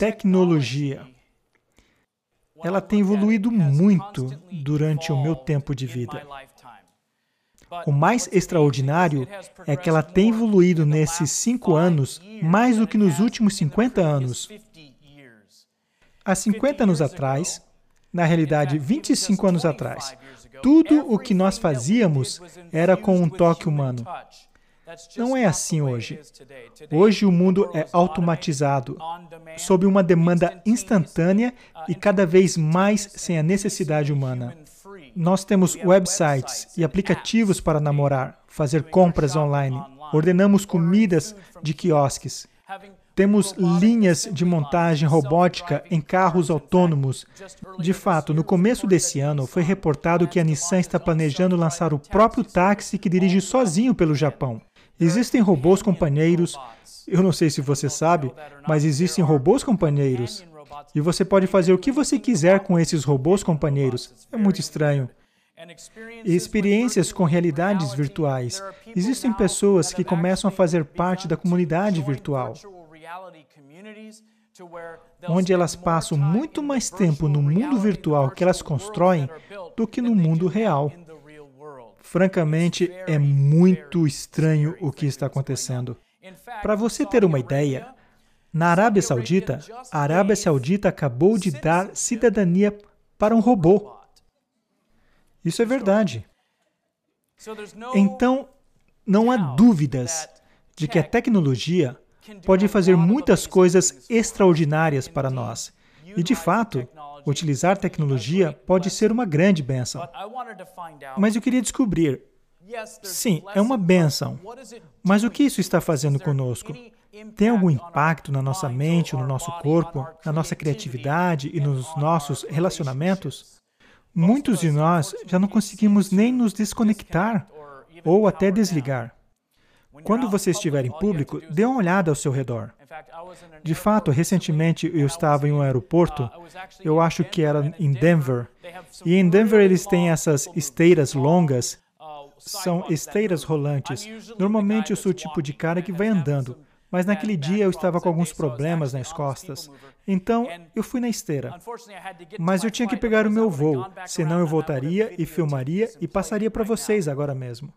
tecnologia. Ela tem evoluído muito durante o meu tempo de vida. O mais extraordinário é que ela tem evoluído nesses cinco anos mais do que nos últimos 50 anos. Há 50 anos atrás, na realidade 25 anos atrás, tudo o que nós fazíamos era com um toque humano. Não é assim hoje. Hoje o mundo é automatizado, sob uma demanda instantânea e cada vez mais sem a necessidade humana. Nós temos websites e aplicativos para namorar, fazer compras online, ordenamos comidas de quiosques. Temos linhas de montagem robótica em carros autônomos. De fato, no começo desse ano, foi reportado que a Nissan está planejando lançar o próprio táxi que dirige sozinho pelo Japão. Existem robôs companheiros. Eu não sei se você sabe, mas existem robôs companheiros. E você pode fazer o que você quiser com esses robôs companheiros. É muito estranho. E experiências com realidades virtuais. Existem pessoas que começam a fazer parte da comunidade virtual, onde elas passam muito mais tempo no mundo virtual que elas constroem do que no mundo real. Francamente, é muito estranho o que está acontecendo. Para você ter uma ideia, na Arábia Saudita, a Arábia Saudita acabou de dar cidadania para um robô. Isso é verdade. Então, não há dúvidas de que a tecnologia pode fazer muitas coisas extraordinárias para nós. E, de fato, utilizar tecnologia pode ser uma grande bênção. Mas eu queria descobrir. Sim, é uma bênção. Mas o que isso está fazendo conosco? tem algum impacto na nossa mente, no nosso corpo, na nossa criatividade e nos nossos relacionamentos? Muitos de nós já não conseguimos nem nos desconectar ou até desligar. Quando você estiver em público, dê uma olhada ao seu redor. De fato, recentemente eu estava em um aeroporto, eu acho que era em Denver, e em Denver eles têm essas esteiras longas, são esteiras rolantes. Normalmente eu sou o tipo de cara que vai andando. Mas naquele dia eu estava com alguns problemas nas costas. Então eu fui na esteira. Mas eu tinha que pegar o meu voo, senão eu voltaria e filmaria e passaria para vocês agora mesmo.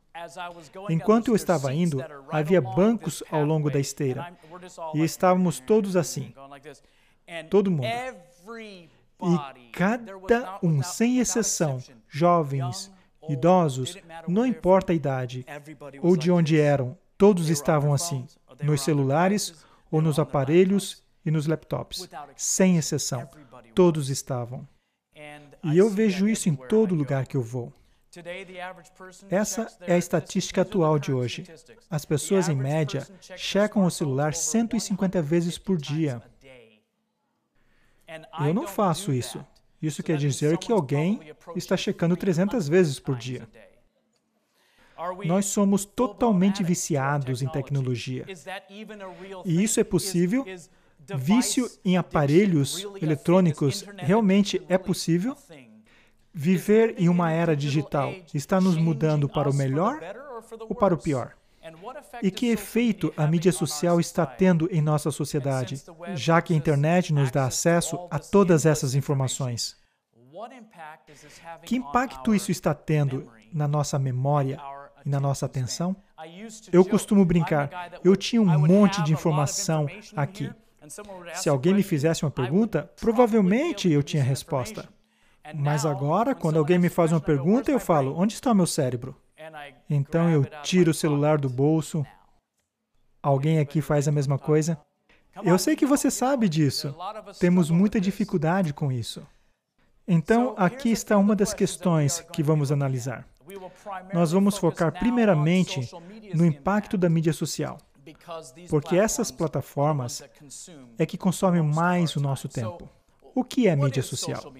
Enquanto eu estava indo, havia bancos ao longo da esteira. E estávamos todos assim. Todo mundo. E cada um, sem exceção, jovens, idosos, não importa a idade ou de onde eram, todos estavam assim nos celulares ou nos aparelhos e nos laptops, sem exceção. Todos estavam. E eu vejo isso em todo lugar que eu vou. Essa é a estatística atual de hoje. As pessoas, em média, checam o celular 150 vezes por dia. Eu não faço isso. Isso quer dizer que alguém está checando 300 vezes por dia. Nós somos totalmente viciados em tecnologia. E isso é possível? Vício em aparelhos eletrônicos realmente é possível? Viver em uma era digital está nos mudando para o melhor ou para o pior? E que efeito a mídia social está tendo em nossa sociedade, já que a internet nos dá acesso a todas essas informações? Que impacto isso está tendo na nossa memória, e na nossa atenção? Eu costumo brincar, eu tinha um monte de informação aqui. Se alguém me fizesse uma pergunta, provavelmente eu tinha resposta. Mas agora, quando alguém me faz uma pergunta, eu falo: onde está o meu cérebro? Então eu tiro o celular do bolso. Alguém aqui faz a mesma coisa? Eu sei que você sabe disso. Temos muita dificuldade com isso. Então, aqui está uma das questões que vamos analisar nós vamos focar primeiramente no impacto da mídia social, porque essas plataformas é que consomem mais o nosso tempo. O que é mídia social?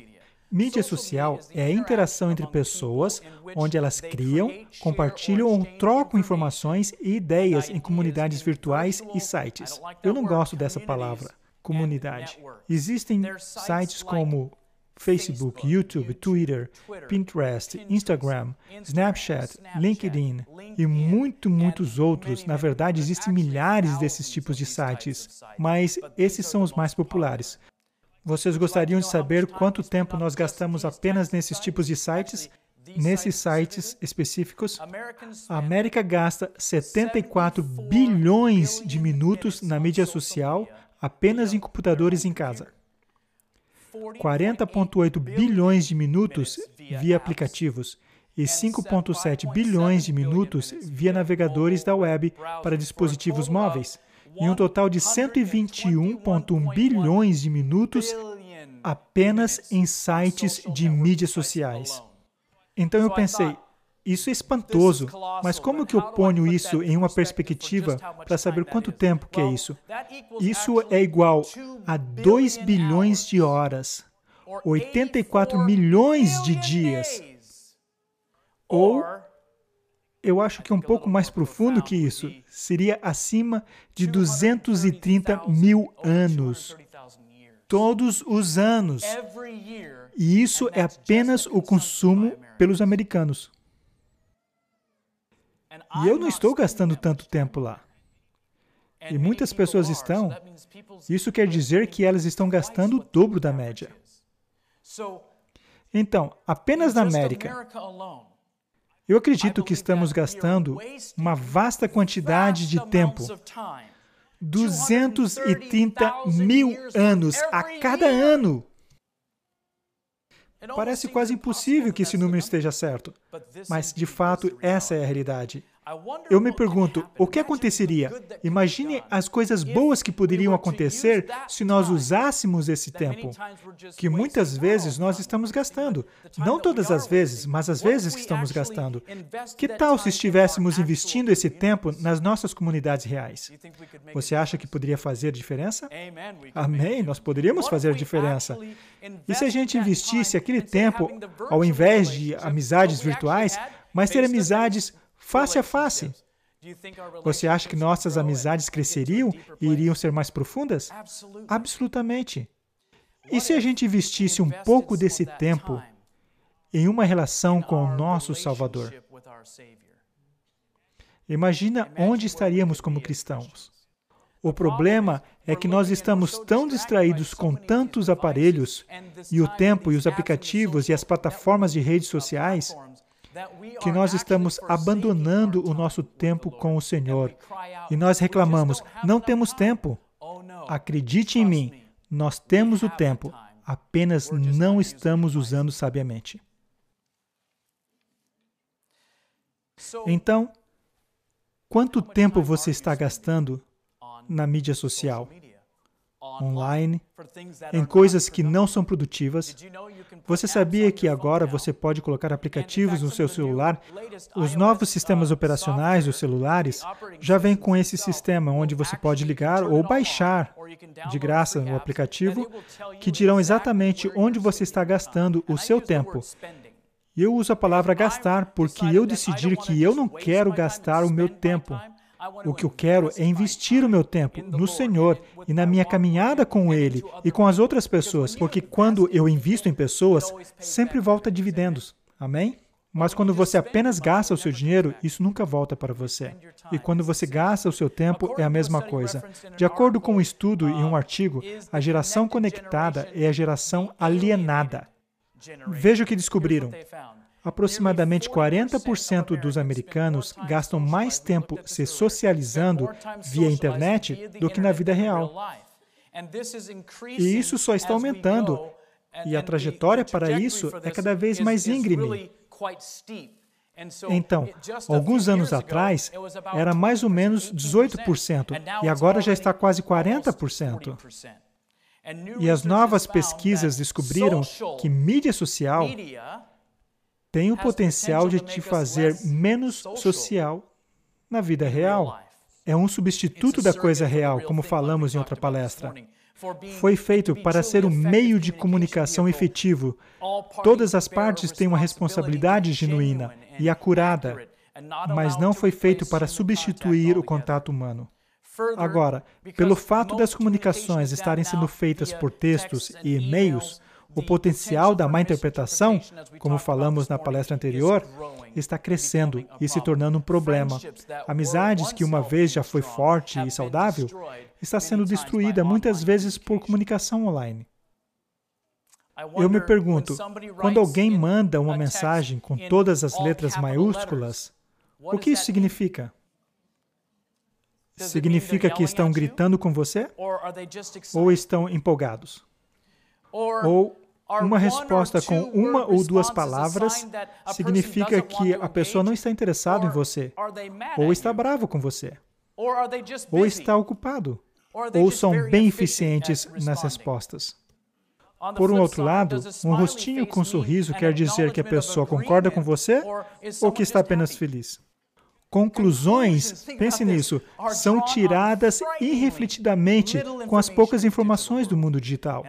Mídia social é a interação entre pessoas onde elas criam, compartilham ou trocam informações e ideias em comunidades virtuais e sites. Eu não gosto dessa palavra, comunidade. Existem sites como Facebook, YouTube, Twitter, Pinterest, Instagram, Snapchat, LinkedIn e muito, muitos outros. Na verdade, existem milhares desses tipos de sites, mas esses são os mais populares. Vocês gostariam de saber quanto tempo nós gastamos apenas nesses tipos de sites? Nesses sites específicos, a América gasta 74 bilhões de minutos na mídia social apenas em computadores em casa. 40,8 bilhões de minutos via aplicativos e 5,7 bilhões de minutos via navegadores da web para dispositivos móveis, e um total de 121,1 bilhões de minutos apenas em sites de mídias sociais. Então eu pensei, isso é espantoso, mas como que eu ponho isso em uma perspectiva para saber quanto tempo que é isso? Isso é igual a 2 bilhões de horas, 84 milhões de dias. Ou, eu acho que é um pouco mais profundo que isso, seria acima de 230 mil anos. Todos os anos. E isso é apenas o consumo pelos americanos. E eu não estou gastando tanto tempo lá. E muitas pessoas estão. Isso quer dizer que elas estão gastando o dobro da média. Então, apenas na América, eu acredito que estamos gastando uma vasta quantidade de tempo 230 mil anos a cada ano Parece quase impossível que esse número esteja certo, mas de fato essa é a realidade. Eu me pergunto, o que aconteceria? Imagine as coisas boas que poderiam acontecer se nós usássemos esse tempo, que muitas vezes nós estamos gastando. Não todas as vezes, mas as vezes que estamos gastando. Que tal se estivéssemos investindo esse tempo nas nossas comunidades reais? Você acha que poderia fazer diferença? Amém, nós poderíamos fazer diferença. E se a gente investisse aquele tempo, ao invés de amizades virtuais, mas ter amizades face a face. Você acha que nossas amizades cresceriam e iriam ser mais profundas? Absolutamente. E se a gente investisse um pouco desse tempo em uma relação com o nosso Salvador? Imagina onde estaríamos como cristãos. O problema é que nós estamos tão distraídos com tantos aparelhos e o tempo e os aplicativos e as plataformas de redes sociais que nós estamos abandonando o nosso tempo com o Senhor. E nós reclamamos: não temos tempo. Acredite em mim, nós temos o tempo, apenas não estamos usando sabiamente. Então, quanto tempo você está gastando na mídia social? Online, em coisas que não são produtivas. Você sabia que agora você pode colocar aplicativos no seu celular? Os novos sistemas operacionais dos celulares já vêm com esse sistema, onde você pode ligar ou baixar de graça o aplicativo, que dirão exatamente onde você está gastando o seu tempo. E eu uso a palavra gastar porque eu decidi que eu não quero gastar o meu tempo o que eu quero é investir o meu tempo no Senhor e na minha caminhada com Ele e com as outras pessoas, porque quando eu invisto em pessoas, sempre volta dividendos. Amém? Mas quando você apenas gasta o seu dinheiro, isso nunca volta para você. E quando você gasta o seu tempo, é a mesma coisa. De acordo com um estudo e um artigo, a geração conectada é a geração alienada. Veja o que descobriram. Aproximadamente 40% dos americanos gastam mais tempo se socializando via internet do que na vida real. E isso só está aumentando, e a trajetória para isso é cada vez mais íngreme. Então, alguns anos atrás, era mais ou menos 18%, e agora já está quase 40%. E as novas pesquisas descobriram que mídia social tem o potencial de te fazer menos social na vida real. É um substituto da coisa real, como falamos em outra palestra. Foi feito para ser um meio de comunicação efetivo. Todas as partes têm uma responsabilidade genuína e acurada, mas não foi feito para substituir o contato humano. Agora, pelo fato das comunicações estarem sendo feitas por textos e e-mails, O potencial da má interpretação, como falamos na palestra anterior, está crescendo e se tornando um problema. Amizades que uma vez já foi forte e saudável está sendo destruída muitas vezes por comunicação online. Eu me pergunto, quando alguém manda uma mensagem com todas as letras maiúsculas, o que isso significa? Significa que estão gritando com você? Ou estão empolgados? Ou uma resposta com uma ou duas palavras significa que a pessoa não está interessada em você, ou está bravo com você, ou está ocupado, ou são bem eficientes nas respostas. Por um outro lado, um rostinho com um sorriso quer dizer que a pessoa concorda com você ou que está apenas feliz. Conclusões, pense nisso, são tiradas irrefletidamente com as poucas informações do mundo digital.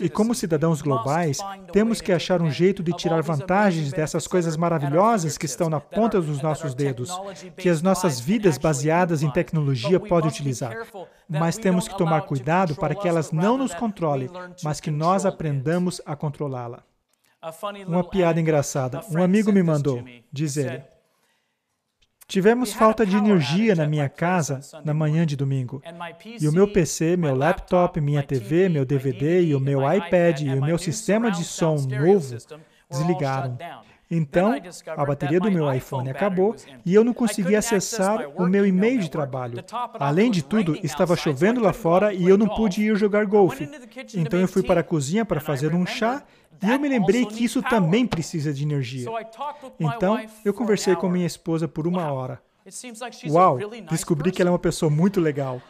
E como cidadãos globais, temos que achar um jeito de tirar vantagens dessas coisas maravilhosas que estão na ponta dos nossos dedos, que as nossas vidas baseadas em tecnologia podem utilizar. Mas temos que tomar cuidado para que elas não nos controlem, mas que nós aprendamos a controlá-la. Uma piada engraçada. Um amigo me mandou, diz ele. Tivemos falta de energia na minha casa na manhã de domingo. E o meu PC, meu laptop, minha TV, meu DVD e o meu iPad e o meu sistema de som novo desligaram. Então, a bateria do meu iPhone acabou e eu não consegui acessar o meu e-mail de trabalho. Além de tudo, estava chovendo lá fora e eu não pude ir jogar golfe. Então, eu fui para a cozinha para fazer um chá e eu me lembrei que isso também precisa de energia. Então, eu conversei com minha esposa por uma hora. Uau, descobri que ela é uma pessoa muito legal.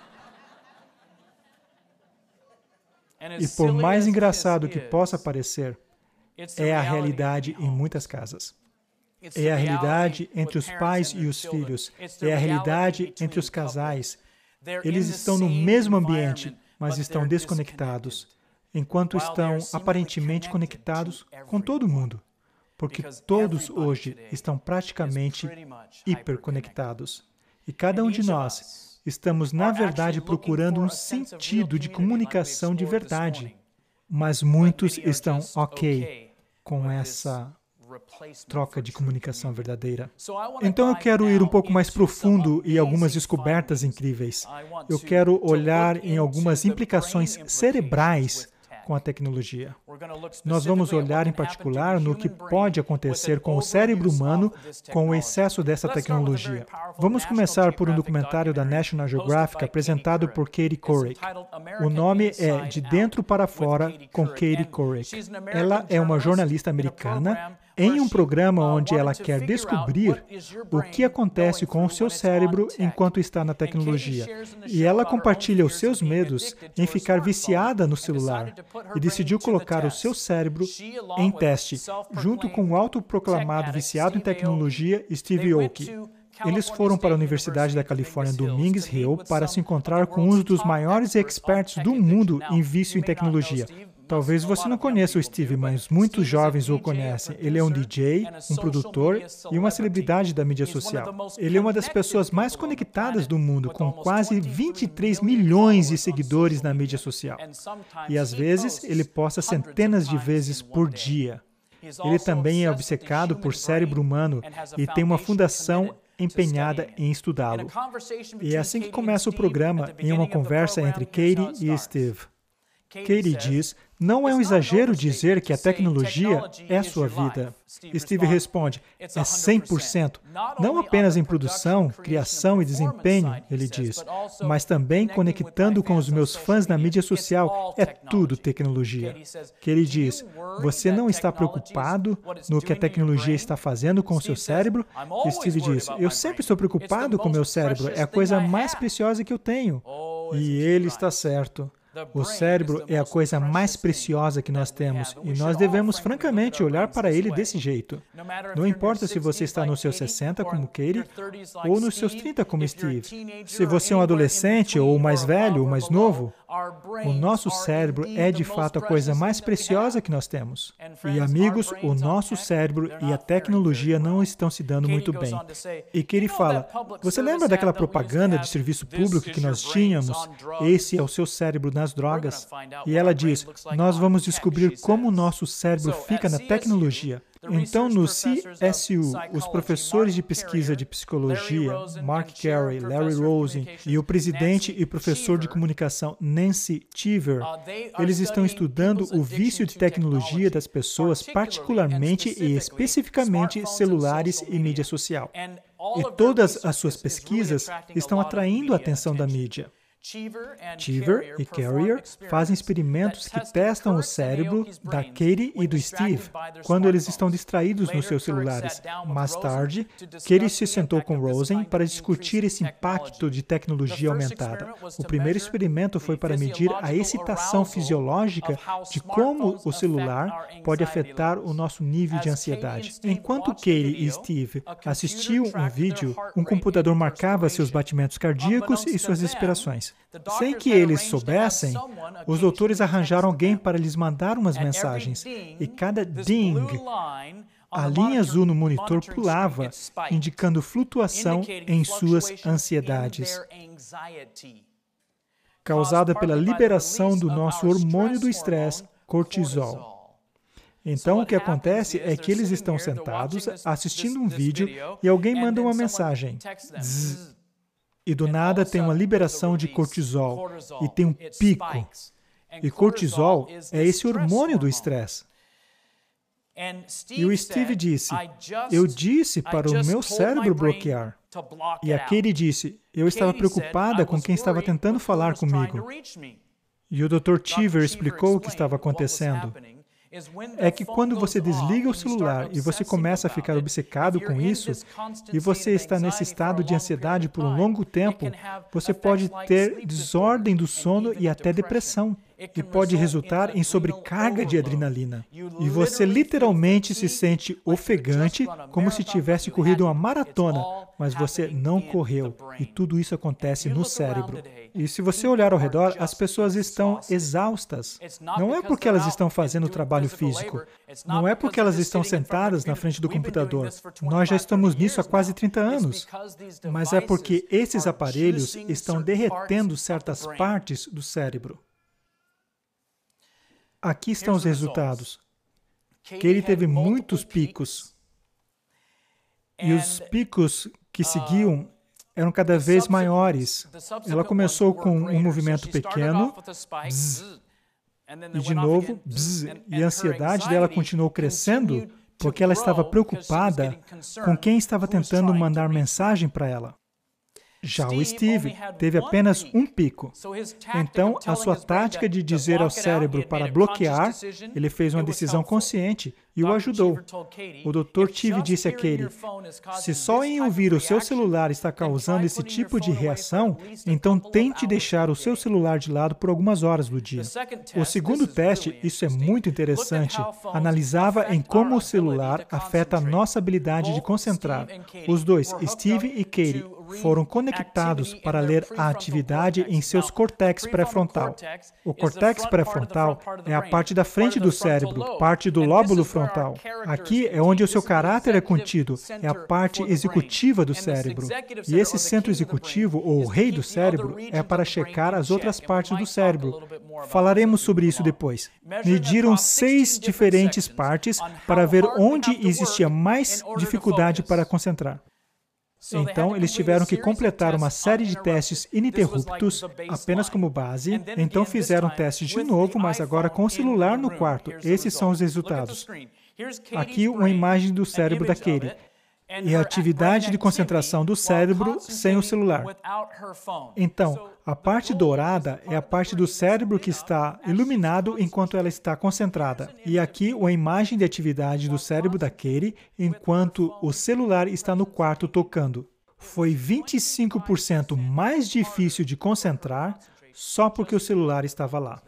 E por mais engraçado que possa parecer, é a realidade em muitas casas. É a realidade entre os pais e os filhos. É a realidade entre os casais. Eles estão no mesmo ambiente, mas estão desconectados enquanto estão aparentemente conectados com todo mundo, porque todos hoje estão praticamente hiperconectados. E cada um de nós estamos, na verdade, procurando um sentido de comunicação de verdade, mas muitos estão ok com essa troca de comunicação verdadeira. Então eu quero ir um pouco mais profundo e algumas descobertas incríveis. Eu quero olhar em algumas implicações cerebrais com a tecnologia. Nós vamos olhar em particular no que pode acontecer com o cérebro humano com o excesso dessa tecnologia. Vamos começar por um documentário da National Geographic apresentado por Katie Couric. O nome é De Dentro para Fora com Katie Couric. Ela é uma jornalista americana em um programa onde ela quer descobrir o que acontece com o seu cérebro enquanto está na tecnologia. E ela compartilha os seus medos em ficar viciada no celular e decidiu colocar o seu cérebro em teste, junto com o autoproclamado viciado em tecnologia Steve Aoki. Eles foram para a Universidade da Califórnia Domingues Hill para se encontrar com um dos maiores expertos do mundo em vício em tecnologia, Talvez você não conheça o Steve, mas muitos jovens o conhecem. Ele é um DJ, um produtor e uma celebridade da mídia social. Ele é uma das pessoas mais conectadas do mundo, com quase 23 milhões de seguidores na mídia social. E às vezes ele posta centenas de vezes por dia. Ele também é obcecado por cérebro humano e tem uma fundação empenhada em estudá-lo. E é assim que começa o programa, em uma conversa entre Katie e Steve. Katie diz não é um exagero dizer que a tecnologia é sua vida. Steve responde: é 100%. Não apenas em produção, criação e desempenho, ele diz, mas também conectando com os meus fãs na mídia social. É tudo tecnologia. Ele diz: Você não está preocupado no que a tecnologia está fazendo com o seu cérebro? Steve diz: Eu sempre estou preocupado com o meu cérebro. É a coisa mais preciosa que eu tenho. E ele está certo. O cérebro é a coisa mais preciosa que nós temos e nós devemos, francamente, olhar para ele desse jeito. Não importa se você está nos seus 60, como Katie, ou nos seus 30, como Steve. Se você é um adolescente, ou mais velho, ou mais novo, O nosso cérebro é de fato a coisa mais preciosa que nós temos. E amigos, o nosso cérebro e a tecnologia não estão se dando muito bem. E que ele fala: Você lembra daquela propaganda de serviço público que nós tínhamos? Esse é o seu cérebro nas drogas. E ela diz: Nós vamos descobrir como o nosso cérebro fica na tecnologia. Então, no CSU, os professores de pesquisa de psicologia, Mark Carey, Larry Rosen, e o presidente e professor de comunicação, Nancy Cheever, eles estão estudando o vício de tecnologia das pessoas, particularmente e especificamente celulares e mídia social. E todas as suas pesquisas estão atraindo a atenção da mídia. Cheever e Carrier fazem experimentos que testam o cérebro da Katie e do Steve quando eles estão distraídos nos seus celulares. Mais tarde, Katie se sentou com Rosen para discutir esse impacto de tecnologia aumentada. O primeiro experimento foi para medir a excitação fisiológica de como o celular pode afetar o nosso nível de ansiedade. Enquanto Katie e Steve assistiam um vídeo, um computador marcava seus batimentos cardíacos e suas respirações. Sem que eles soubessem, os doutores arranjaram alguém para lhes mandar umas mensagens. E cada ding, a linha azul no monitor pulava, indicando flutuação em suas ansiedades, causada pela liberação do nosso hormônio do estresse, cortisol. Então, o que acontece é que eles estão sentados assistindo um vídeo e alguém manda uma mensagem. Zzz, e do nada tem uma liberação de cortisol e tem um pico. E cortisol é esse hormônio do estresse. E o Steve disse: Eu disse para o meu cérebro bloquear. E a Katie disse: Eu estava preocupada com quem estava tentando falar comigo. E o Dr. Cheever explicou o que estava acontecendo é que quando você desliga o celular e você começa a ficar obcecado com isso, e você está nesse estado de ansiedade por um longo tempo, você pode ter desordem do sono e até depressão e pode resultar em sobrecarga de adrenalina. E você literalmente se sente ofegante, como se tivesse corrido uma maratona, mas você não correu. E tudo isso acontece no cérebro. E se você olhar ao redor, as pessoas estão exaustas. Não é porque elas estão fazendo trabalho físico. Não é porque elas estão sentadas na frente do computador. Nós já estamos nisso há quase 30 anos. Mas é porque esses aparelhos estão derretendo certas partes do cérebro. Aqui estão os resultados. Ele teve muitos picos. E os picos que seguiam eram cada vez maiores. Ela começou com um movimento pequeno, bzz, e de novo, bzz, e a ansiedade dela continuou crescendo porque ela estava preocupada com quem estava tentando mandar mensagem para ela. Já o Steve teve apenas um pico. Então, a sua tática de dizer ao cérebro para bloquear, ele fez uma decisão consciente e o ajudou. O Dr. Tive disse a Katie: se só em ouvir o seu celular está causando esse tipo de reação, então tente deixar o seu celular de lado por algumas horas do dia. O segundo teste, isso é muito interessante, analisava em como o celular afeta a nossa habilidade de concentrar. Os dois, Steve e Katie, foram conectados para ler a atividade em seus cortex pré-frontal. O cortex pré-frontal é a parte da frente do cérebro, parte do lóbulo frontal. Aqui é onde o seu caráter é contido, é a parte executiva do cérebro. E esse centro executivo, ou rei do cérebro, é para checar as outras partes do cérebro. Falaremos sobre isso depois. Mediram seis diferentes partes para ver onde existia mais dificuldade para concentrar. Então, eles tiveram que completar uma série de testes ininterruptos, apenas como base. Então, fizeram testes de novo, mas agora com o celular no quarto. Esses são os resultados. Aqui, uma imagem do cérebro da Katie e a atividade de concentração do cérebro sem o celular. Então, a parte dourada é a parte do cérebro que está iluminado enquanto ela está concentrada. E aqui uma imagem de atividade do cérebro da Katie enquanto o celular está no quarto tocando. Foi 25% mais difícil de concentrar só porque o celular estava lá.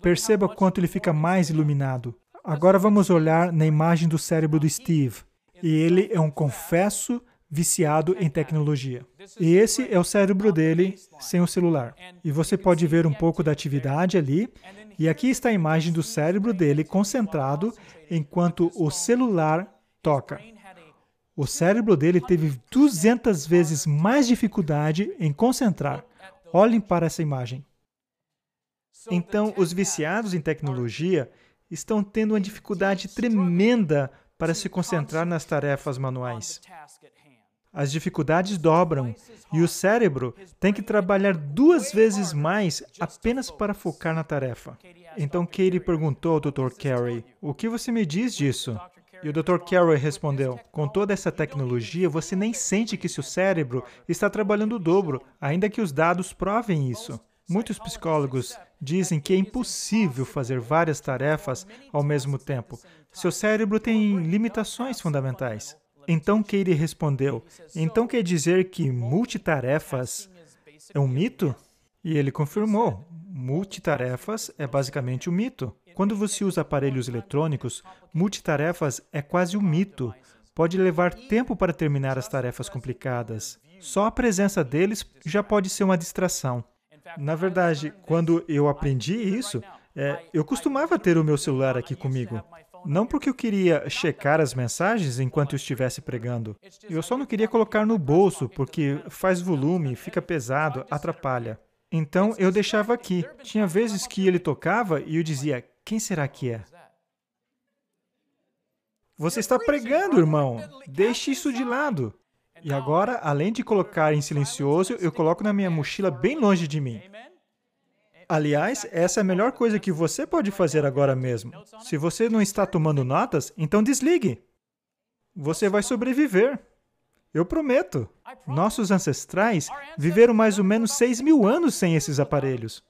Perceba quanto ele fica mais iluminado. Agora vamos olhar na imagem do cérebro do Steve. E ele é um confesso viciado em tecnologia. E esse é o cérebro dele sem o celular. E você pode ver um pouco da atividade ali. E aqui está a imagem do cérebro dele concentrado enquanto o celular toca. O cérebro dele teve 200 vezes mais dificuldade em concentrar. Olhem para essa imagem. Então, os viciados em tecnologia estão tendo uma dificuldade tremenda para se concentrar nas tarefas manuais. As dificuldades dobram e o cérebro tem que trabalhar duas vezes mais apenas para focar na tarefa. Então Katie perguntou ao Dr. Carey: O que você me diz disso? E o Dr. Carey respondeu: Com toda essa tecnologia, você nem sente que seu cérebro está trabalhando o dobro, ainda que os dados provem isso. Muitos psicólogos dizem que é impossível fazer várias tarefas ao mesmo tempo. Seu cérebro tem limitações fundamentais. Então Katie respondeu: Então quer dizer que multitarefas é um mito? E ele confirmou: multitarefas é basicamente um mito. Quando você usa aparelhos eletrônicos, multitarefas é quase um mito. Pode levar tempo para terminar as tarefas complicadas. Só a presença deles já pode ser uma distração. Na verdade, quando eu aprendi isso, é, eu costumava ter o meu celular aqui comigo. Não porque eu queria checar as mensagens enquanto eu estivesse pregando. Eu só não queria colocar no bolso, porque faz volume, fica pesado, atrapalha. Então eu deixava aqui. Tinha vezes que ele tocava e eu dizia: Quem será que é? Você está pregando, irmão. Deixe isso de lado. E agora, além de colocar em silencioso, eu coloco na minha mochila bem longe de mim. Aliás, essa é a melhor coisa que você pode fazer agora mesmo. Se você não está tomando notas, então desligue. Você vai sobreviver. Eu prometo. Nossos ancestrais viveram mais ou menos 6 mil anos sem esses aparelhos.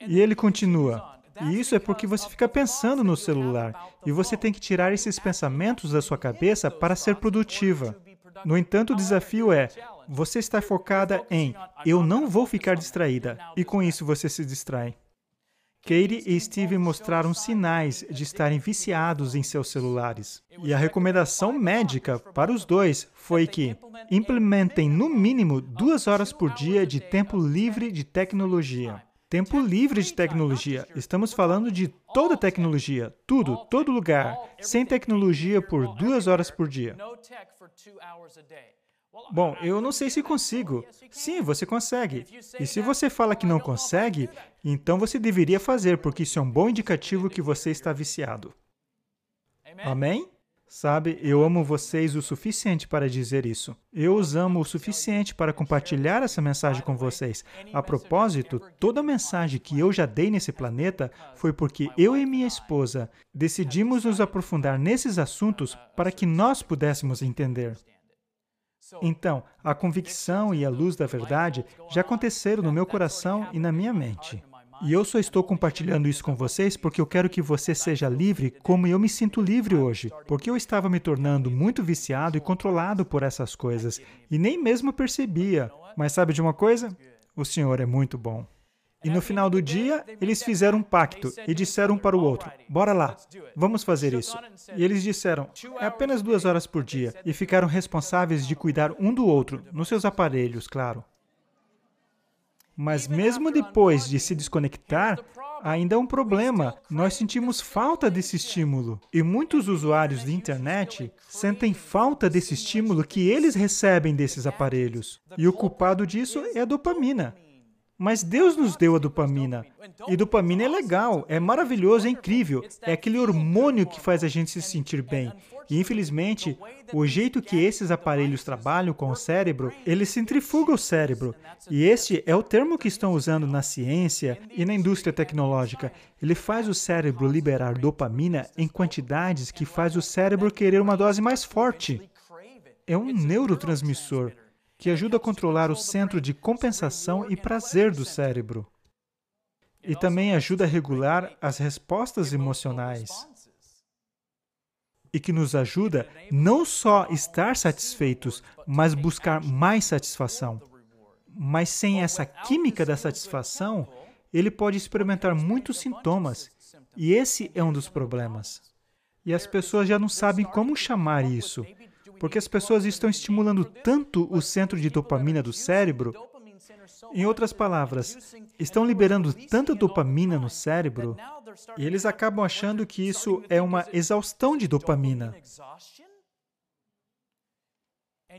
E ele continua. E isso é porque você fica pensando no celular e você tem que tirar esses pensamentos da sua cabeça para ser produtiva. No entanto, o desafio é: você está focada em eu não vou ficar distraída, e com isso você se distrai. Katie e Steve mostraram sinais de estarem viciados em seus celulares. E a recomendação médica para os dois foi que implementem no mínimo duas horas por dia de tempo livre de tecnologia. Tempo livre de tecnologia. Estamos falando de toda tecnologia, tudo, todo lugar, sem tecnologia por duas horas por dia. Bom, eu não sei se consigo. Sim, você consegue. E se você fala que não consegue, então você deveria fazer, porque isso é um bom indicativo que você está viciado. Amém? Sabe, eu amo vocês o suficiente para dizer isso. Eu os amo o suficiente para compartilhar essa mensagem com vocês. A propósito, toda mensagem que eu já dei nesse planeta foi porque eu e minha esposa decidimos nos aprofundar nesses assuntos para que nós pudéssemos entender. Então, a convicção e a luz da verdade já aconteceram no meu coração e na minha mente. E eu só estou compartilhando isso com vocês porque eu quero que você seja livre como eu me sinto livre hoje. Porque eu estava me tornando muito viciado e controlado por essas coisas e nem mesmo percebia. Mas sabe de uma coisa? O Senhor é muito bom. E no final do dia, eles fizeram um pacto e disseram um para o outro: Bora lá, vamos fazer isso. E eles disseram: É apenas duas horas por dia. E ficaram responsáveis de cuidar um do outro, nos seus aparelhos, claro. Mas mesmo depois de se desconectar, ainda é um problema. Nós sentimos falta desse estímulo. E muitos usuários de internet sentem falta desse estímulo que eles recebem desses aparelhos. E o culpado disso é a dopamina. Mas Deus nos deu a dopamina. E dopamina é legal, é maravilhoso, é incrível. É aquele hormônio que faz a gente se sentir bem. E infelizmente, o jeito que esses aparelhos trabalham com o cérebro, eles centrifugam o cérebro. E este é o termo que estão usando na ciência e na indústria tecnológica. Ele faz o cérebro liberar dopamina em quantidades que faz o cérebro querer uma dose mais forte. É um neurotransmissor que ajuda a controlar o centro de compensação e prazer do cérebro. E também ajuda a regular as respostas emocionais. E que nos ajuda não só estar satisfeitos, mas buscar mais satisfação. Mas sem essa química da satisfação, ele pode experimentar muitos sintomas. E esse é um dos problemas. E as pessoas já não sabem como chamar isso, porque as pessoas estão estimulando tanto o centro de dopamina do cérebro. Em outras palavras, estão liberando tanta dopamina no cérebro e eles acabam achando que isso é uma exaustão de dopamina.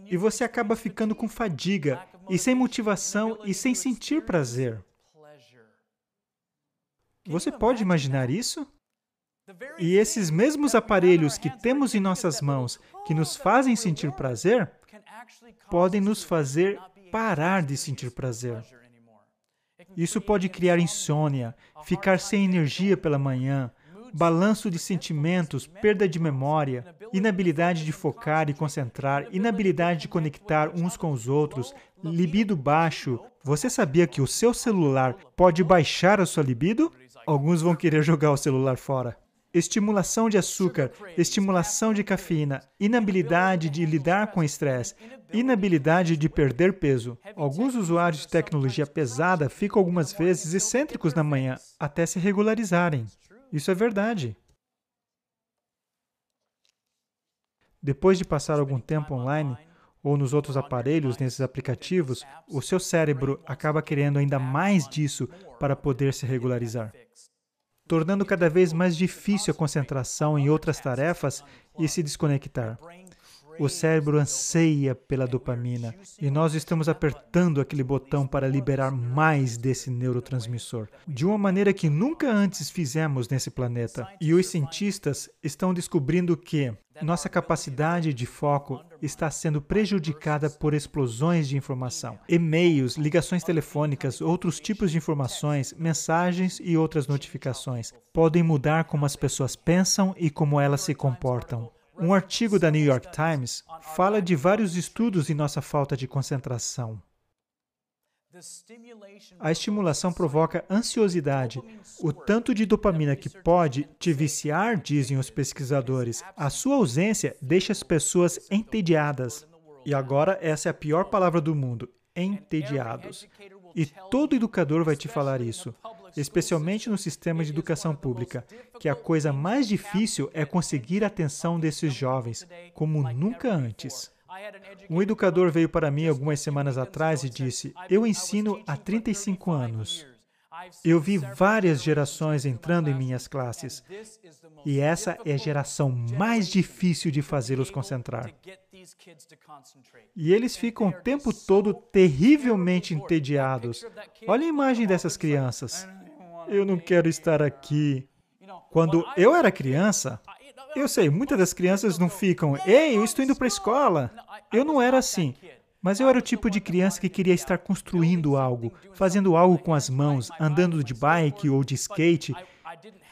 E você acaba ficando com fadiga e sem motivação e sem sentir prazer. Você pode imaginar isso? E esses mesmos aparelhos que temos em nossas mãos, que nos fazem sentir prazer, podem nos fazer parar de sentir prazer. Isso pode criar insônia, ficar sem energia pela manhã, balanço de sentimentos, perda de memória, inabilidade de focar e concentrar, inabilidade de conectar uns com os outros, libido baixo. Você sabia que o seu celular pode baixar a sua libido? Alguns vão querer jogar o celular fora. Estimulação de açúcar, estimulação de cafeína, inabilidade de lidar com estresse, inabilidade de perder peso. Alguns usuários de tecnologia pesada ficam algumas vezes excêntricos na manhã, até se regularizarem. Isso é verdade. Depois de passar algum tempo online ou nos outros aparelhos, nesses aplicativos, o seu cérebro acaba querendo ainda mais disso para poder se regularizar, tornando cada vez mais difícil a concentração em outras tarefas e se desconectar. O cérebro anseia pela dopamina e nós estamos apertando aquele botão para liberar mais desse neurotransmissor, de uma maneira que nunca antes fizemos nesse planeta. E os cientistas estão descobrindo que nossa capacidade de foco está sendo prejudicada por explosões de informação. E-mails, ligações telefônicas, outros tipos de informações, mensagens e outras notificações podem mudar como as pessoas pensam e como elas se comportam. Um artigo da New York Times fala de vários estudos em nossa falta de concentração. A estimulação provoca ansiosidade. O tanto de dopamina que pode te viciar, dizem os pesquisadores, a sua ausência deixa as pessoas entediadas. E agora, essa é a pior palavra do mundo: entediados. E todo educador vai te falar isso especialmente no sistema de educação pública, que a coisa mais difícil é conseguir a atenção desses jovens, como nunca antes. Um educador veio para mim algumas semanas atrás e disse: Eu ensino há 35 anos. Eu vi várias gerações entrando em minhas classes, e essa é a geração mais difícil de fazê-los concentrar. E eles ficam o tempo todo terrivelmente entediados. Olha a imagem dessas crianças. Eu não quero estar aqui. Quando eu era criança, eu sei, muitas das crianças não ficam, ei, eu estou indo para a escola. Eu não era assim. Mas eu era o tipo de criança que queria estar construindo algo, fazendo algo com as mãos, andando de bike ou de skate.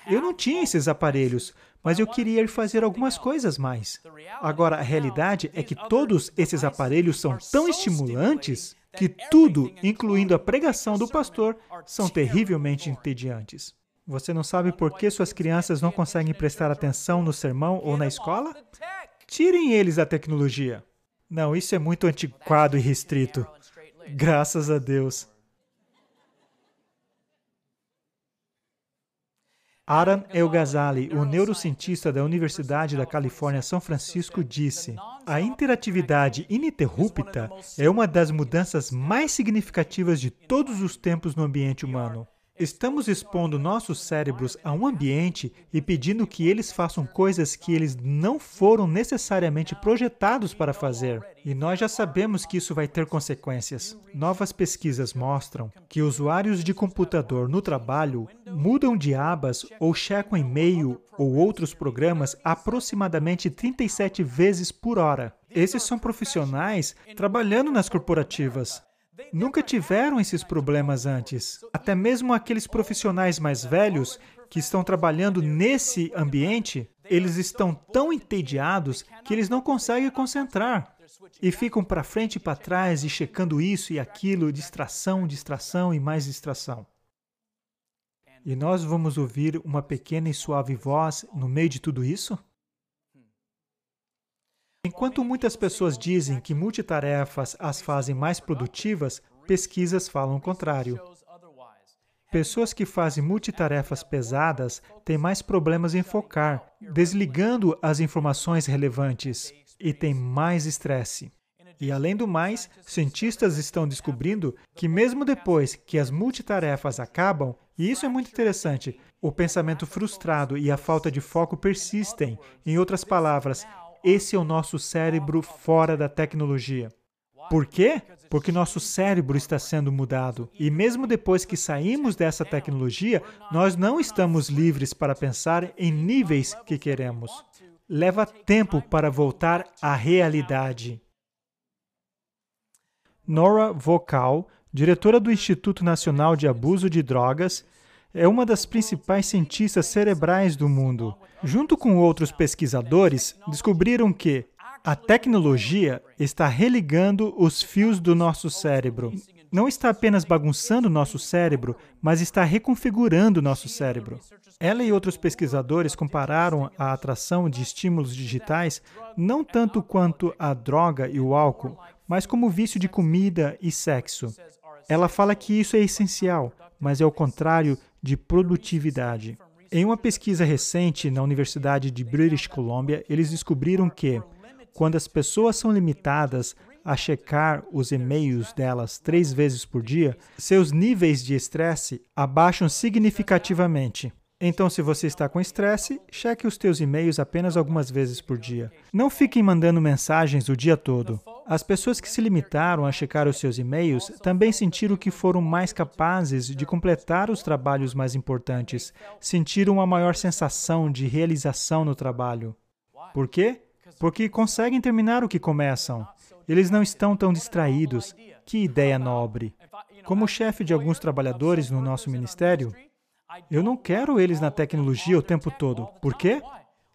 Eu não tinha esses aparelhos, mas eu queria ir fazer algumas coisas mais. Agora, a realidade é que todos esses aparelhos são tão estimulantes que tudo, incluindo a pregação do pastor, são terrivelmente entediantes. Você não sabe por que suas crianças não conseguem prestar atenção no sermão ou na escola? Tirem eles da tecnologia. Não, isso é muito antiquado e restrito. Graças a Deus. Aram El-Ghazali, o neurocientista da Universidade da Califórnia São Francisco, disse: A interatividade ininterrupta é uma das mudanças mais significativas de todos os tempos no ambiente humano. Estamos expondo nossos cérebros a um ambiente e pedindo que eles façam coisas que eles não foram necessariamente projetados para fazer. E nós já sabemos que isso vai ter consequências. Novas pesquisas mostram que usuários de computador no trabalho mudam de abas ou checam e-mail ou outros programas aproximadamente 37 vezes por hora. Esses são profissionais trabalhando nas corporativas nunca tiveram esses problemas antes. Até mesmo aqueles profissionais mais velhos que estão trabalhando nesse ambiente, eles estão tão entediados que eles não conseguem concentrar. E ficam para frente e para trás e checando isso e aquilo, distração, distração e mais distração. E nós vamos ouvir uma pequena e suave voz no meio de tudo isso? Enquanto muitas pessoas dizem que multitarefas as fazem mais produtivas, pesquisas falam o contrário. Pessoas que fazem multitarefas pesadas têm mais problemas em focar, desligando as informações relevantes, e têm mais estresse. E além do mais, cientistas estão descobrindo que mesmo depois que as multitarefas acabam, e isso é muito interessante, o pensamento frustrado e a falta de foco persistem. Em outras palavras, esse é o nosso cérebro fora da tecnologia. Por quê? Porque nosso cérebro está sendo mudado. E mesmo depois que saímos dessa tecnologia, nós não estamos livres para pensar em níveis que queremos. Leva tempo para voltar à realidade. Nora Vocal, diretora do Instituto Nacional de Abuso de Drogas, é uma das principais cientistas cerebrais do mundo. Junto com outros pesquisadores, descobriram que a tecnologia está religando os fios do nosso cérebro. Não está apenas bagunçando nosso cérebro, mas está reconfigurando nosso cérebro. Ela e outros pesquisadores compararam a atração de estímulos digitais não tanto quanto a droga e o álcool, mas como vício de comida e sexo. Ela fala que isso é essencial, mas é o contrário de produtividade. Em uma pesquisa recente na Universidade de British Columbia, eles descobriram que quando as pessoas são limitadas a checar os e-mails delas três vezes por dia, seus níveis de estresse abaixam significativamente. Então, se você está com estresse, cheque os teus e-mails apenas algumas vezes por dia. Não fiquem mandando mensagens o dia todo. As pessoas que se limitaram a checar os seus e-mails também sentiram que foram mais capazes de completar os trabalhos mais importantes, sentiram uma maior sensação de realização no trabalho. Por quê? porque conseguem terminar o que começam. Eles não estão tão distraídos. Que ideia nobre! Como chefe de alguns trabalhadores no nosso ministério, eu não quero eles na tecnologia o tempo todo. Por quê?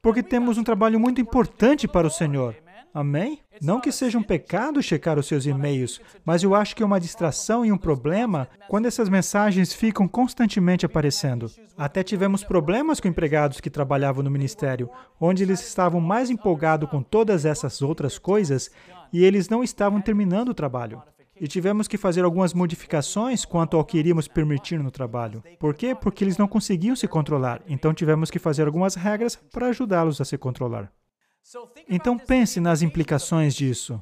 Porque temos um trabalho muito importante para o Senhor. Amém? Não que seja um pecado checar os seus e-mails, mas eu acho que é uma distração e um problema quando essas mensagens ficam constantemente aparecendo. Até tivemos problemas com empregados que trabalhavam no ministério, onde eles estavam mais empolgados com todas essas outras coisas e eles não estavam terminando o trabalho. E tivemos que fazer algumas modificações quanto ao que iríamos permitir no trabalho. Por quê? Porque eles não conseguiam se controlar. Então tivemos que fazer algumas regras para ajudá-los a se controlar. Então pense nas implicações disso.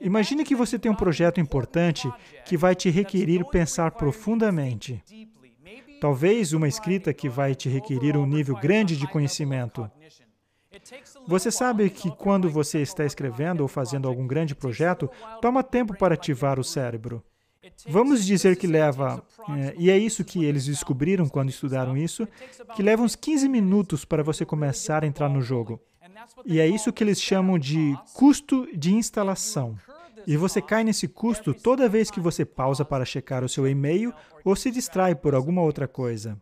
Imagine que você tem um projeto importante que vai te requerir pensar profundamente. Talvez uma escrita que vai te requerir um nível grande de conhecimento. Você sabe que quando você está escrevendo ou fazendo algum grande projeto, toma tempo para ativar o cérebro. Vamos dizer que leva, é, e é isso que eles descobriram quando estudaram isso, que leva uns 15 minutos para você começar a entrar no jogo. E é isso que eles chamam de custo de instalação. E você cai nesse custo toda vez que você pausa para checar o seu e-mail ou se distrai por alguma outra coisa.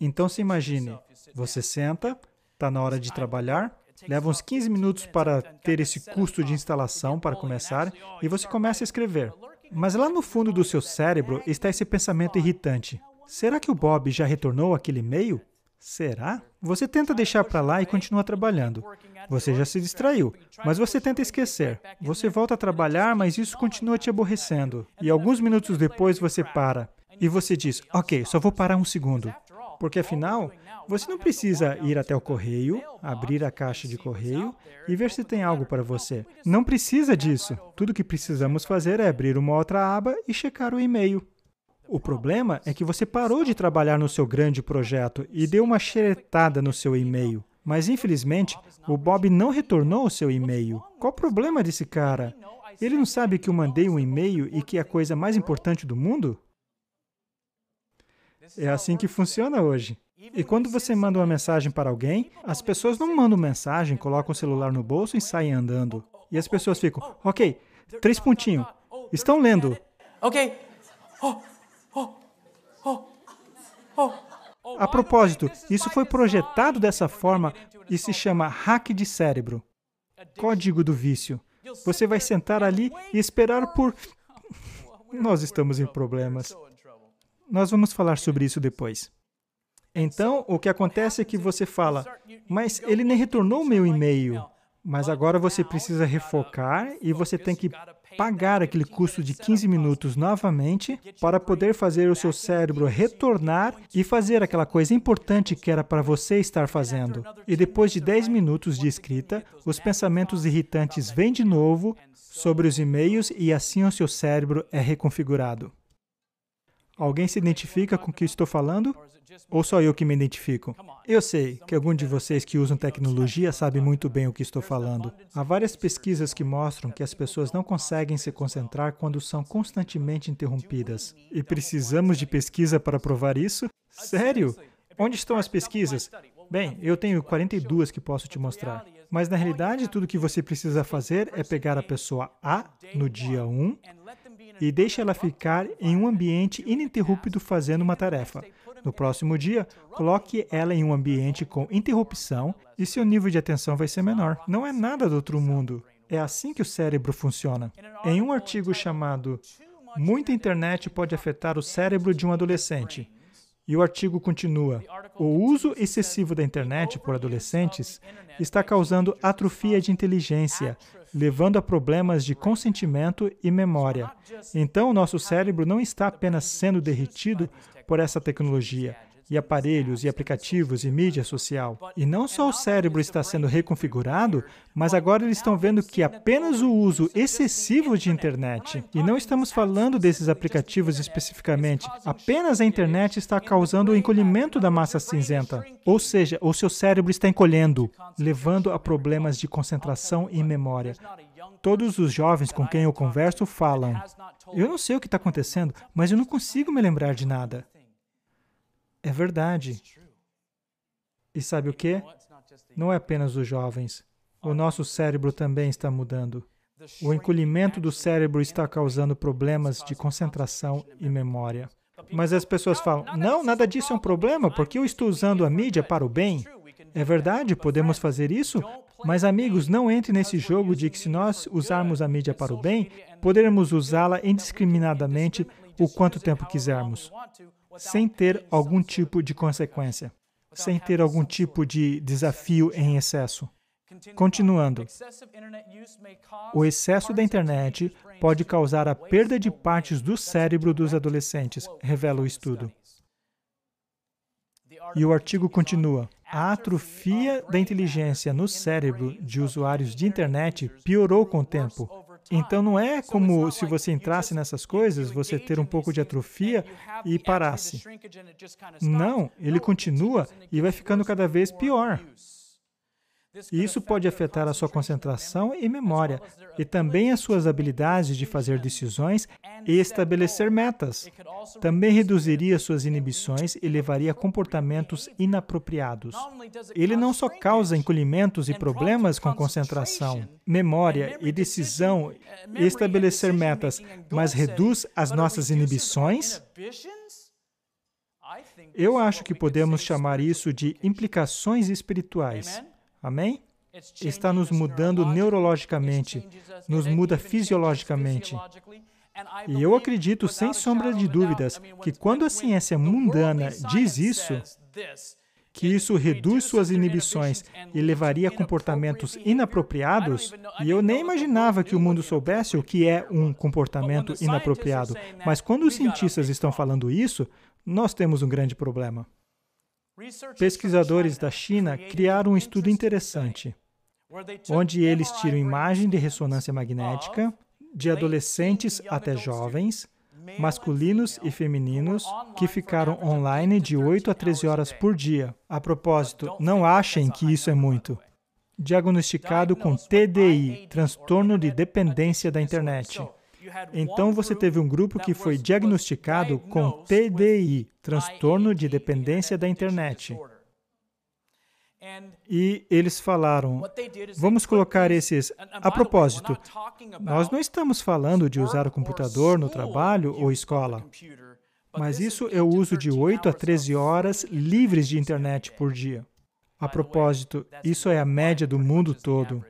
Então se imagine, você senta, está na hora de trabalhar, leva uns 15 minutos para ter esse custo de instalação para começar e você começa a escrever. Mas lá no fundo do seu cérebro está esse pensamento irritante. Será que o Bob já retornou aquele e-mail? Será? Você tenta deixar para lá e continua trabalhando. Você já se distraiu, mas você tenta esquecer. Você volta a trabalhar, mas isso continua te aborrecendo. E alguns minutos depois você para. E você diz: Ok, só vou parar um segundo. Porque afinal, você não precisa ir até o correio, abrir a caixa de correio e ver se tem algo para você. Não precisa disso. Tudo que precisamos fazer é abrir uma outra aba e checar o e-mail. O problema é que você parou de trabalhar no seu grande projeto e deu uma xeretada no seu e-mail. Mas infelizmente, o Bob não retornou o seu e-mail. Qual o problema desse cara? Ele não sabe que eu mandei um e-mail e que é a coisa mais importante do mundo? É assim que funciona hoje. E quando você manda uma mensagem para alguém, as pessoas não mandam mensagem, colocam o celular no bolso e saem andando. E as pessoas ficam, ok, três pontinhos, estão lendo. Ok. Oh. A propósito, isso foi projetado dessa forma e se chama hack de cérebro. Código do vício. Você vai sentar ali e esperar por. Nós estamos em problemas. Nós vamos falar sobre isso depois. Então, o que acontece é que você fala, mas ele nem retornou o meu e-mail. Mas agora você precisa refocar e você tem que pagar aquele custo de 15 minutos novamente para poder fazer o seu cérebro retornar e fazer aquela coisa importante que era para você estar fazendo. E depois de 10 minutos de escrita, os pensamentos irritantes vêm de novo sobre os e-mails e assim o seu cérebro é reconfigurado. Alguém se identifica com o que estou falando? Ou só eu que me identifico? Eu sei que algum de vocês que usam tecnologia sabe muito bem o que estou falando. Há várias pesquisas que mostram que as pessoas não conseguem se concentrar quando são constantemente interrompidas. E precisamos de pesquisa para provar isso? Sério? Onde estão as pesquisas? Bem, eu tenho 42 que posso te mostrar. Mas na realidade, tudo que você precisa fazer é pegar a pessoa A no dia 1 e deixe ela ficar em um ambiente ininterrupto fazendo uma tarefa. No próximo dia, coloque ela em um ambiente com interrupção e seu nível de atenção vai ser menor. Não é nada do outro mundo. É assim que o cérebro funciona. Em um artigo chamado Muita internet pode afetar o cérebro de um adolescente. E o artigo continua: O uso excessivo da internet por adolescentes está causando atrofia de inteligência, levando a problemas de consentimento e memória. Então, nosso cérebro não está apenas sendo derretido por essa tecnologia, e aparelhos e aplicativos e mídia social. E não só o cérebro está sendo reconfigurado, mas agora eles estão vendo que apenas o uso excessivo de internet, e não estamos falando desses aplicativos especificamente, apenas a internet está causando o encolhimento da massa cinzenta. Ou seja, o seu cérebro está encolhendo, levando a problemas de concentração e memória. Todos os jovens com quem eu converso falam: Eu não sei o que está acontecendo, mas eu não consigo me lembrar de nada. É verdade. E sabe o que? Não é apenas os jovens. O nosso cérebro também está mudando. O encolhimento do cérebro está causando problemas de concentração e memória. Mas as pessoas falam: não, nada disso é um problema, porque eu estou usando a mídia para o bem. É verdade, podemos fazer isso, mas amigos, não entre nesse jogo de que se nós usarmos a mídia para o bem, poderemos usá-la indiscriminadamente o quanto tempo quisermos sem ter algum tipo de consequência, sem ter algum tipo de desafio em excesso. Continuando, o excesso da internet pode causar a perda de partes do cérebro dos adolescentes, revela o estudo. E o artigo continua: a atrofia da inteligência no cérebro de usuários de internet piorou com o tempo, então não é como se você entrasse nessas coisas, você ter um pouco de atrofia e parasse. Não, ele continua e vai ficando cada vez pior. Isso pode afetar a sua concentração e memória, e também as suas habilidades de fazer decisões e estabelecer metas. Também reduziria suas inibições e levaria a comportamentos inapropriados. Ele não só causa encolhimentos e problemas com concentração, memória e decisão e estabelecer metas, mas reduz as nossas inibições? Eu acho que podemos chamar isso de implicações espirituais. Amém? Está nos mudando neurologicamente, nos muda fisiologicamente. E eu acredito, sem sombra de dúvidas, que quando a ciência mundana diz isso, que isso reduz suas inibições e levaria a comportamentos inapropriados, e eu nem imaginava que o mundo soubesse o que é um comportamento inapropriado. Mas quando os cientistas estão falando isso, nós temos um grande problema. Pesquisadores da China criaram um estudo interessante, onde eles tiram imagem de ressonância magnética de adolescentes até jovens, masculinos e femininos, que ficaram online de 8 a 13 horas por dia. A propósito, não achem que isso é muito. Diagnosticado com TDI, transtorno de dependência da internet. Então você teve um grupo que foi diagnosticado com TDI, transtorno de dependência da internet. E eles falaram: vamos colocar esses. A propósito, nós não estamos falando de usar o computador no trabalho ou escola, mas isso é o uso de 8 a 13 horas livres de internet por dia. A propósito, isso é a média do mundo todo.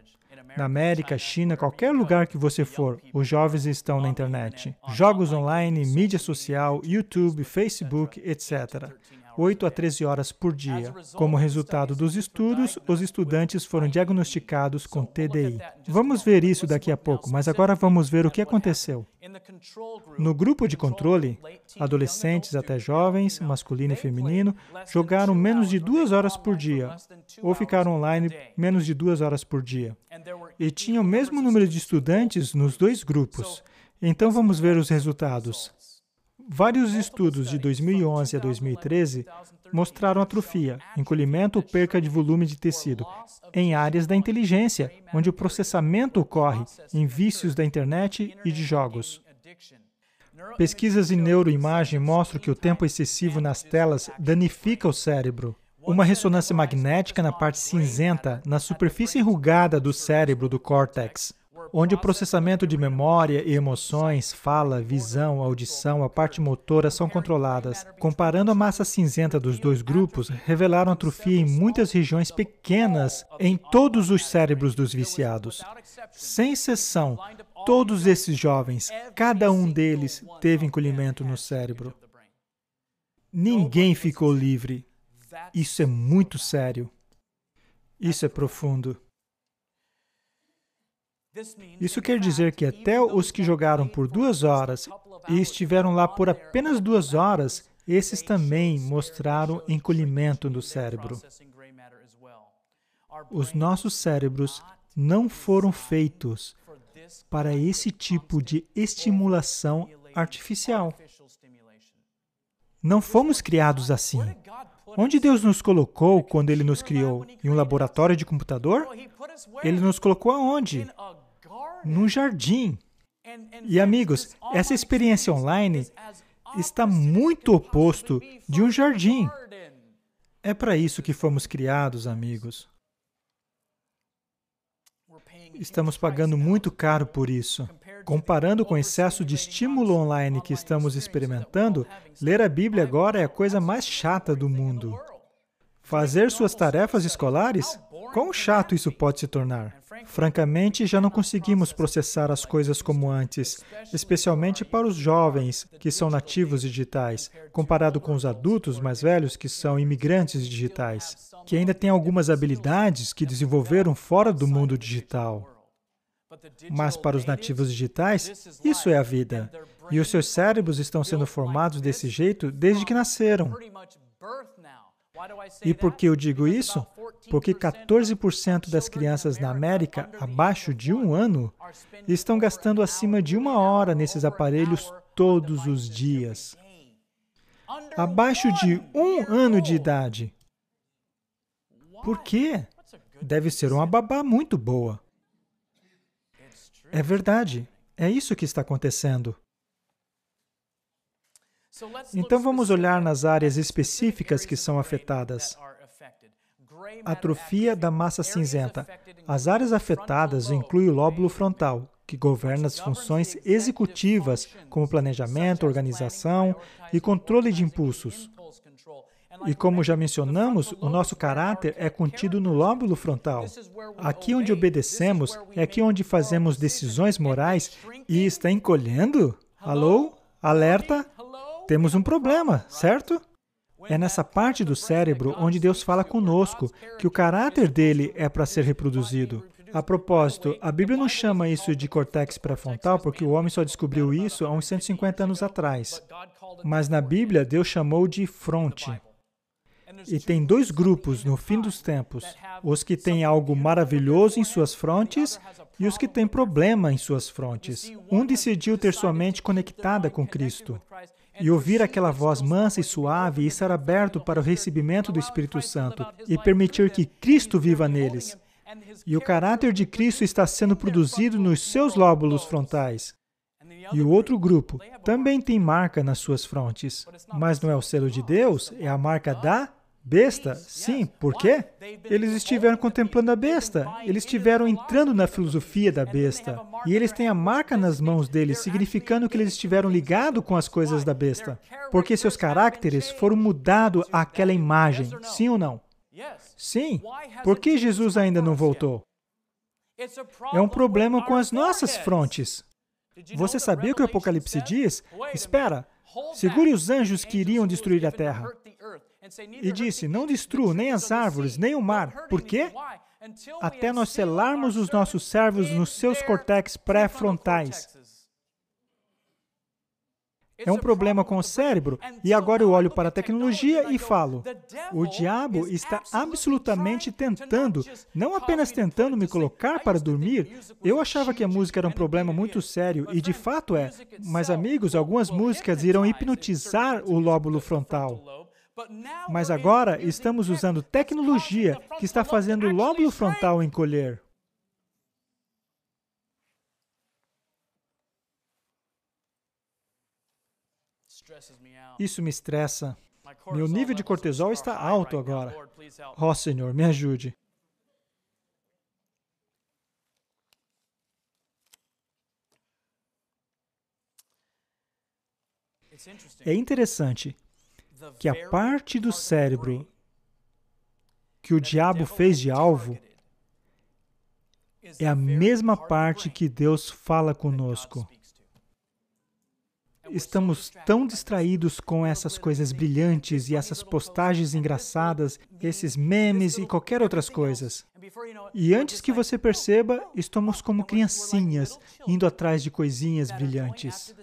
Na América, China, qualquer lugar que você for, os jovens estão na internet. Jogos online, mídia social, YouTube, Facebook, etc. 8 a 13 horas por dia. Como resultado dos estudos, os estudantes foram diagnosticados com TDI. Vamos ver isso daqui a pouco, mas agora vamos ver o que aconteceu. No grupo de controle, adolescentes até jovens, masculino e feminino, jogaram menos de duas horas por dia, ou ficaram online menos de duas horas por dia. E tinha o mesmo número de estudantes nos dois grupos. Então vamos ver os resultados. Vários estudos de 2011 a 2013 mostraram atrofia, encolhimento ou perca de volume de tecido em áreas da inteligência, onde o processamento ocorre em vícios da internet e de jogos. Pesquisas em neuroimagem mostram que o tempo excessivo nas telas danifica o cérebro. Uma ressonância magnética na parte cinzenta, na superfície enrugada do cérebro do córtex, onde o processamento de memória e emoções, fala, visão, audição, a parte motora são controladas. Comparando a massa cinzenta dos dois grupos, revelaram atrofia em muitas regiões pequenas em todos os cérebros dos viciados. Sem exceção, todos esses jovens, cada um deles teve encolhimento no cérebro. Ninguém ficou livre. Isso é muito sério. Isso é profundo. Isso quer dizer que até os que jogaram por duas horas e estiveram lá por apenas duas horas, esses também mostraram encolhimento do cérebro. Os nossos cérebros não foram feitos para esse tipo de estimulação artificial. Não fomos criados assim. Onde Deus nos colocou quando Ele nos criou? Em um laboratório de computador? Ele nos colocou aonde? No jardim. E amigos, essa experiência online está muito oposto de um jardim. É para isso que fomos criados, amigos. Estamos pagando muito caro por isso. Comparando com o excesso de estímulo online que estamos experimentando, ler a Bíblia agora é a coisa mais chata do mundo. Fazer suas tarefas escolares? Quão chato isso pode se tornar? Francamente, já não conseguimos processar as coisas como antes, especialmente para os jovens que são nativos digitais, comparado com os adultos mais velhos que são imigrantes digitais, que ainda têm algumas habilidades que desenvolveram fora do mundo digital. Mas para os nativos digitais, isso é a vida. E os seus cérebros estão sendo formados desse jeito desde que nasceram. E por que eu digo isso? Porque 14% das crianças na América abaixo de um ano estão gastando acima de uma hora nesses aparelhos todos os dias. Abaixo de um ano de idade. Por quê? Deve ser uma babá muito boa. É verdade. É isso que está acontecendo. Então vamos olhar nas áreas específicas que são afetadas. Atrofia da massa cinzenta. As áreas afetadas incluem o lóbulo frontal, que governa as funções executivas, como planejamento, organização e controle de impulsos. E como já mencionamos, o nosso caráter é contido no lóbulo frontal. Aqui onde obedecemos é aqui onde fazemos decisões morais e está encolhendo? Alô? Alerta? Temos um problema, certo? É nessa parte do cérebro onde Deus fala conosco que o caráter dele é para ser reproduzido. A propósito, a Bíblia não chama isso de cortex pré-frontal porque o homem só descobriu isso há uns 150 anos atrás. Mas na Bíblia, Deus chamou de fronte. E tem dois grupos no fim dos tempos: os que têm algo maravilhoso em suas frontes e os que têm problema em suas frontes. Um decidiu ter sua mente conectada com Cristo e ouvir aquela voz mansa e suave e estar aberto para o recebimento do Espírito Santo e permitir que Cristo viva neles. E o caráter de Cristo está sendo produzido nos seus lóbulos frontais. E o outro grupo também tem marca nas suas frontes, mas não é o selo de Deus, é a marca da Besta? Sim, por quê? Eles estiveram contemplando a besta, eles estiveram entrando na filosofia da besta. E eles têm a marca nas mãos deles, significando que eles estiveram ligados com as coisas da besta. Porque seus caracteres foram mudados àquela imagem, sim ou não? Sim. Por que Jesus ainda não voltou? É um problema com as nossas frontes. Você sabia o que o Apocalipse diz? Espera, segure os anjos que iriam destruir a terra. E disse: Não destrua nem as árvores, nem o mar. Por quê? Até nós selarmos os nossos servos nos seus cortex pré-frontais. É um problema com o cérebro. E agora eu olho para a tecnologia e falo: o diabo está absolutamente tentando, não apenas tentando me colocar para dormir. Eu achava que a música era um problema muito sério, e de fato é. Mas, amigos, algumas músicas irão hipnotizar o lóbulo frontal. Mas agora estamos usando tecnologia que está fazendo o lóbulo frontal encolher. Isso me estressa. Meu nível de cortisol está alto agora. Ó oh, Senhor, me ajude. É interessante que a parte do cérebro que o diabo fez de alvo é a mesma parte que Deus fala conosco. Estamos tão distraídos com essas coisas brilhantes e essas postagens engraçadas, esses memes e qualquer outras coisas. E antes que você perceba, estamos como criancinhas indo atrás de coisinhas brilhantes.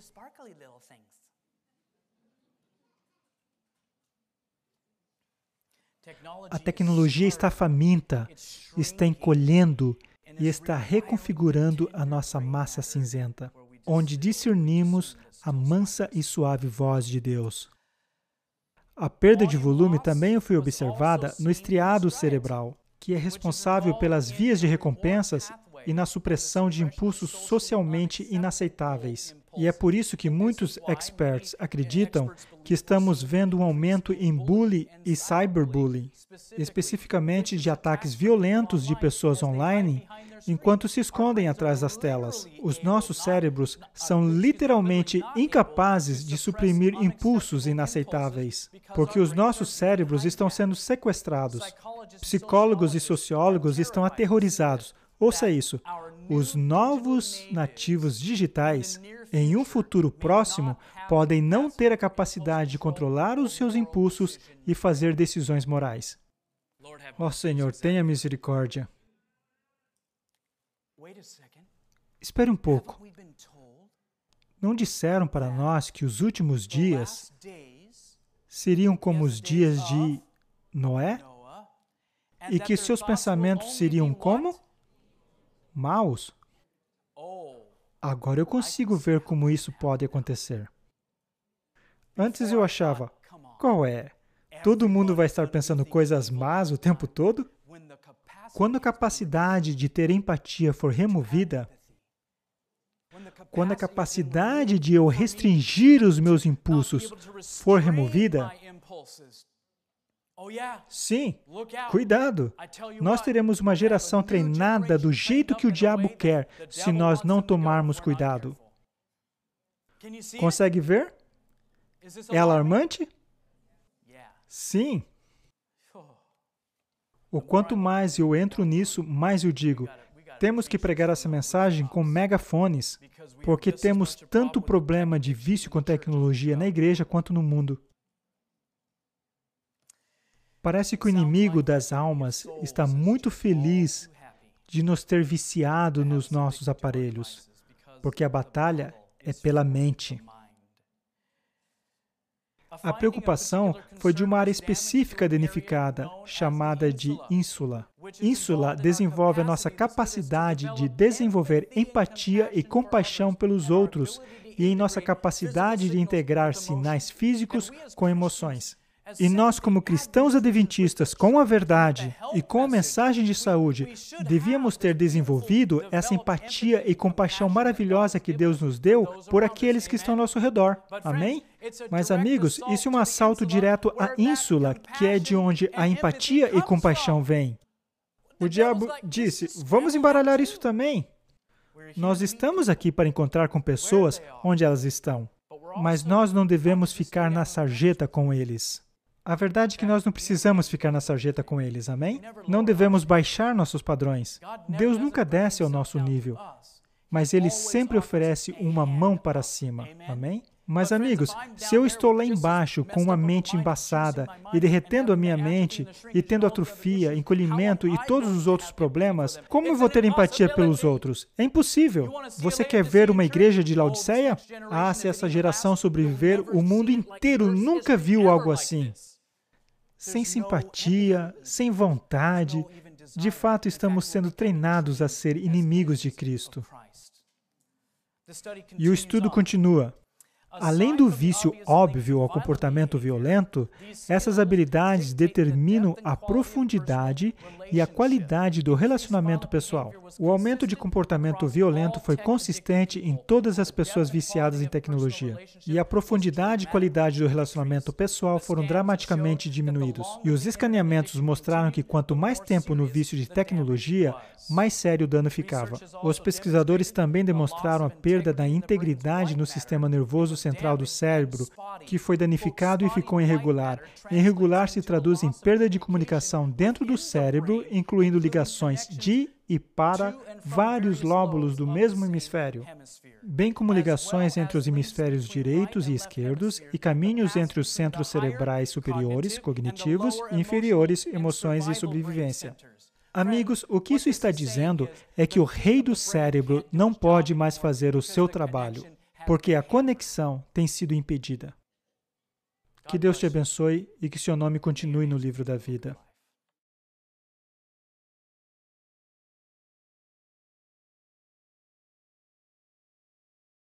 A tecnologia está faminta, está encolhendo e está reconfigurando a nossa massa cinzenta, onde discernimos a mansa e suave voz de Deus. A perda de volume também foi observada no estriado cerebral, que é responsável pelas vias de recompensas e na supressão de impulsos socialmente inaceitáveis. E é por isso que muitos experts acreditam que estamos vendo um aumento em bullying e cyberbullying, especificamente de ataques violentos de pessoas online enquanto se escondem atrás das telas. Os nossos cérebros são literalmente incapazes de suprimir impulsos inaceitáveis, porque os nossos cérebros estão sendo sequestrados. Psicólogos e sociólogos estão aterrorizados. Ouça isso. Os novos nativos digitais, em um futuro próximo, podem não ter a capacidade de controlar os seus impulsos e fazer decisões morais. Ó oh, Senhor, tenha misericórdia. Espere um pouco. Não disseram para nós que os últimos dias seriam como os dias de Noé? E que seus pensamentos seriam como? Maus? Agora eu consigo ver como isso pode acontecer. Antes eu achava, qual é? Todo mundo vai estar pensando coisas más o tempo todo? Quando a capacidade de ter empatia for removida, quando a capacidade de eu restringir os meus impulsos for removida, sim, cuidado. Nós teremos uma geração treinada do jeito que o diabo quer se nós não tomarmos cuidado. Consegue ver? É alarmante? Sim. O quanto mais eu entro nisso, mais eu digo: temos que pregar essa mensagem com megafones, porque temos tanto problema de vício com tecnologia na igreja quanto no mundo. Parece que o inimigo das almas está muito feliz de nos ter viciado nos nossos aparelhos, porque a batalha é pela mente. A preocupação foi de uma área específica danificada, chamada de ínsula. Ínsula desenvolve a nossa capacidade de desenvolver empatia e compaixão pelos outros e em nossa capacidade de integrar sinais físicos com emoções. E nós, como cristãos adventistas, com a verdade e com a mensagem de saúde, devíamos ter desenvolvido essa empatia e compaixão maravilhosa que Deus nos deu por aqueles que estão ao nosso redor. Amém? Mas, amigos, isso é um assalto direto à ínsula, que é de onde a empatia e compaixão vêm. O diabo disse: Vamos embaralhar isso também. Nós estamos aqui para encontrar com pessoas onde elas estão, mas nós não devemos ficar na sarjeta com eles. A verdade é que nós não precisamos ficar na sarjeta com eles, amém? Não devemos baixar nossos padrões. Deus nunca desce ao nosso nível, mas Ele sempre oferece uma mão para cima, amém? Mas, amigos, se eu estou lá embaixo com uma mente embaçada e derretendo a minha mente e tendo atrofia, encolhimento e todos os outros problemas, como eu vou ter empatia pelos outros? É impossível. Você quer ver uma igreja de Laodiceia? Ah, se essa geração sobreviver, o mundo inteiro nunca viu algo assim. Sem simpatia, sem vontade, de fato estamos sendo treinados a ser inimigos de Cristo. E o estudo continua. Além do vício óbvio ao comportamento violento, essas habilidades determinam a profundidade e a qualidade do relacionamento pessoal. O aumento de comportamento violento foi consistente em todas as pessoas viciadas em tecnologia, e a profundidade e qualidade do relacionamento pessoal foram dramaticamente diminuídos. E os escaneamentos mostraram que quanto mais tempo no vício de tecnologia, mais sério o dano ficava. Os pesquisadores também demonstraram a perda da integridade no sistema nervoso central do cérebro, que foi danificado e ficou irregular. Irregular se traduz em perda de comunicação dentro do cérebro, incluindo ligações de e para vários lóbulos do mesmo hemisfério, bem como ligações entre os hemisférios direitos e esquerdos e caminhos entre os centros cerebrais superiores, cognitivos, e inferiores, emoções e sobrevivência. Amigos, o que isso está dizendo é que o rei do cérebro não pode mais fazer o seu trabalho, porque a conexão tem sido impedida. Que Deus te abençoe e que seu nome continue no livro da vida.